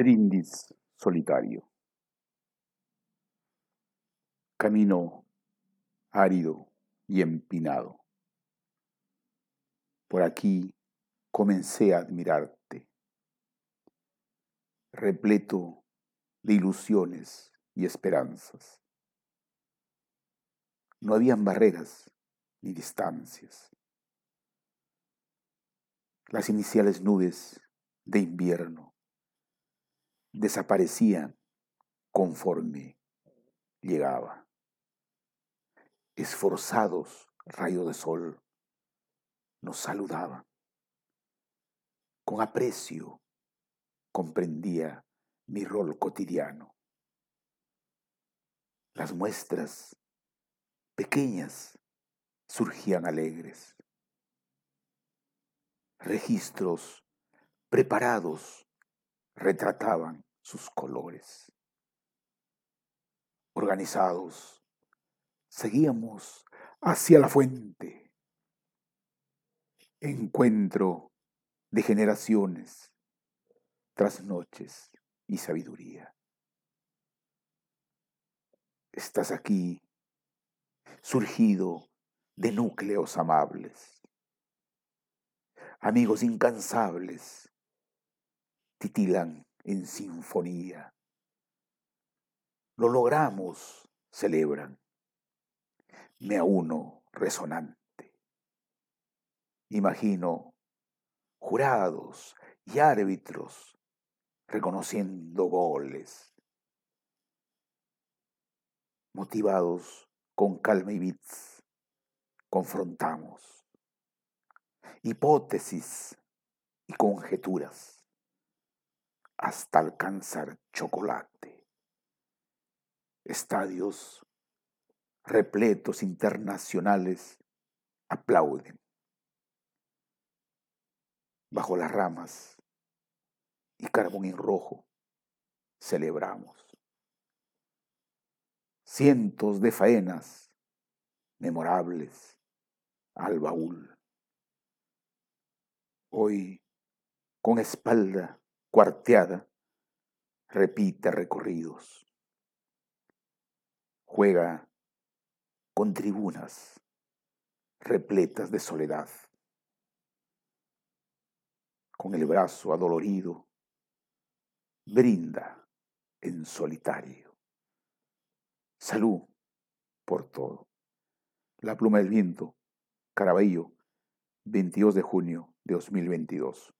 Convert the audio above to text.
Brindis solitario. Camino árido y empinado. Por aquí comencé a admirarte, repleto de ilusiones y esperanzas. No habían barreras ni distancias. Las iniciales nubes de invierno desaparecían conforme llegaba. Esforzados rayos de sol nos saludaban. Con aprecio comprendía mi rol cotidiano. Las muestras pequeñas surgían alegres. Registros preparados retrataban sus colores. Organizados, seguíamos hacia la fuente. Encuentro de generaciones, tras noches y sabiduría. Estás aquí, surgido de núcleos amables, amigos incansables titilan en sinfonía. Lo logramos, celebran. Me auno resonante. Imagino jurados y árbitros reconociendo goles. Motivados con calma y bits, confrontamos hipótesis y conjeturas hasta alcanzar chocolate. Estadios repletos internacionales aplauden. Bajo las ramas y carbón en rojo celebramos. Cientos de faenas memorables al baúl. Hoy, con espalda cuarteada, repite recorridos, juega con tribunas repletas de soledad, con el brazo adolorido, brinda en solitario. Salud por todo. La pluma del viento, Caraballo, 22 de junio de 2022.